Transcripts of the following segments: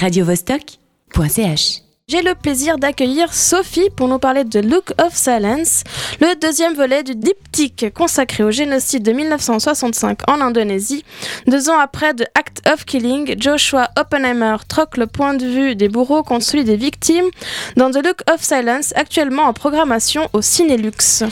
radiovostok.ch j'ai le plaisir d'accueillir Sophie pour nous parler de Look of Silence, le deuxième volet du diptyque consacré au génocide de 1965 en Indonésie. Deux ans après The Act of Killing, Joshua Oppenheimer troque le point de vue des bourreaux contre celui des victimes dans The Look of Silence, actuellement en programmation au Cinélux.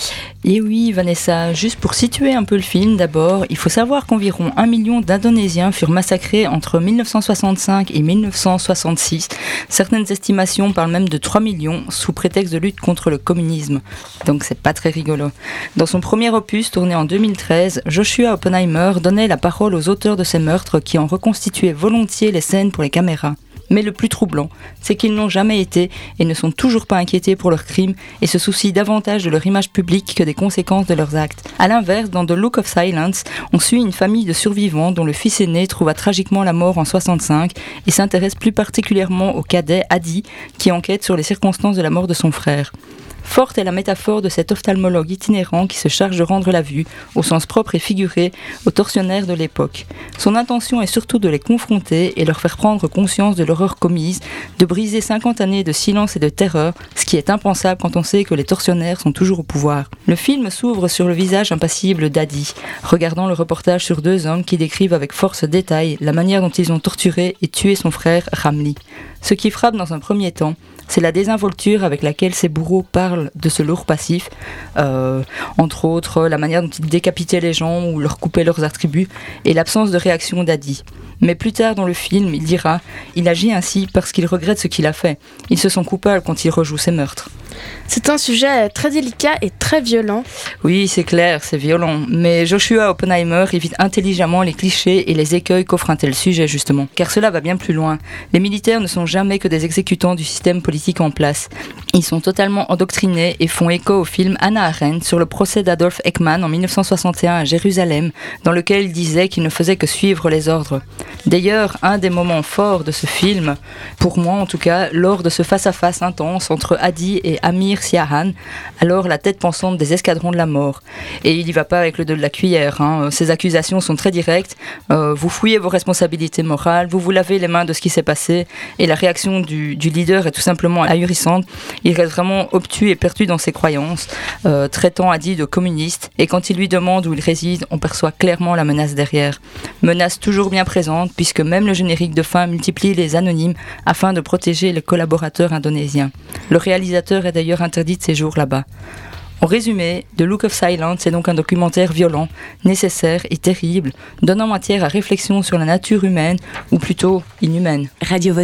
Et oui, Vanessa, juste pour situer un peu le film d'abord, il faut savoir qu'environ un million d'Indonésiens furent massacrés entre 1965 et 1966. Certaines estimations parle même de 3 millions sous prétexte de lutte contre le communisme. Donc c'est pas très rigolo. Dans son premier opus tourné en 2013, Joshua Oppenheimer donnait la parole aux auteurs de ces meurtres qui en reconstituaient volontiers les scènes pour les caméras. Mais le plus troublant, c'est qu'ils n'ont jamais été et ne sont toujours pas inquiétés pour leurs crimes et se soucient davantage de leur image publique que des conséquences de leurs actes. A l'inverse, dans The Look of Silence, on suit une famille de survivants dont le fils aîné trouva tragiquement la mort en 65 et s'intéresse plus particulièrement au cadet Adi qui enquête sur les circonstances de la mort de son frère. Forte est la métaphore de cet ophtalmologue itinérant qui se charge de rendre la vue, au sens propre et figuré, aux tortionnaires de l'époque. Son intention est surtout de les confronter et leur faire prendre conscience de l'horreur commise, de briser 50 années de silence et de terreur, ce qui est impensable quand on sait que les tortionnaires sont toujours au pouvoir. Le film s'ouvre sur le visage impassible d'Adi, regardant le reportage sur deux hommes qui décrivent avec force détail la manière dont ils ont torturé et tué son frère Ramli. Ce qui frappe dans un premier temps, c'est la désinvolture avec laquelle ces bourreaux parlent de ce lourd passif, euh, entre autres la manière dont ils décapitaient les gens ou leur coupaient leurs attributs, et l'absence de réaction d'Adi. Mais plus tard dans le film, il dira Il agit ainsi parce qu'il regrette ce qu'il a fait. Il se sent coupable quand il rejoue ses meurtres. C'est un sujet très délicat et très violent. Oui, c'est clair, c'est violent. Mais Joshua Oppenheimer évite intelligemment les clichés et les écueils qu'offre un tel sujet, justement. Car cela va bien plus loin. Les militaires ne sont jamais que des exécutants du système politique en place. Ils sont totalement endoctrinés et font écho au film Anna Arendt sur le procès d'Adolf Ekman en 1961 à Jérusalem, dans lequel il disait qu'il ne faisait que suivre les ordres. D'ailleurs, un des moments forts de ce film, pour moi en tout cas, lors de ce face-à-face intense entre Adi et Amir Siahan, alors la tête pensante des escadrons de la mort. Et il n'y va pas avec le dos de la cuillère. Hein. Ces accusations sont très directes. Euh, vous fouillez vos responsabilités morales, vous vous lavez les mains de ce qui s'est passé, et la réaction du, leader est tout simplement ahurissante. Il reste vraiment obtus et perdu dans ses croyances, euh, traitant Adi de communiste, et quand il lui demande où il réside, on perçoit clairement la menace derrière. Menace toujours bien présente puisque même le générique de fin multiplie les anonymes afin de protéger les collaborateurs indonésiens. Le réalisateur est d'ailleurs interdit de séjour là-bas. En résumé, The Look of Silence est donc un documentaire violent, nécessaire et terrible, donnant matière à réflexion sur la nature humaine, ou plutôt inhumaine. Radio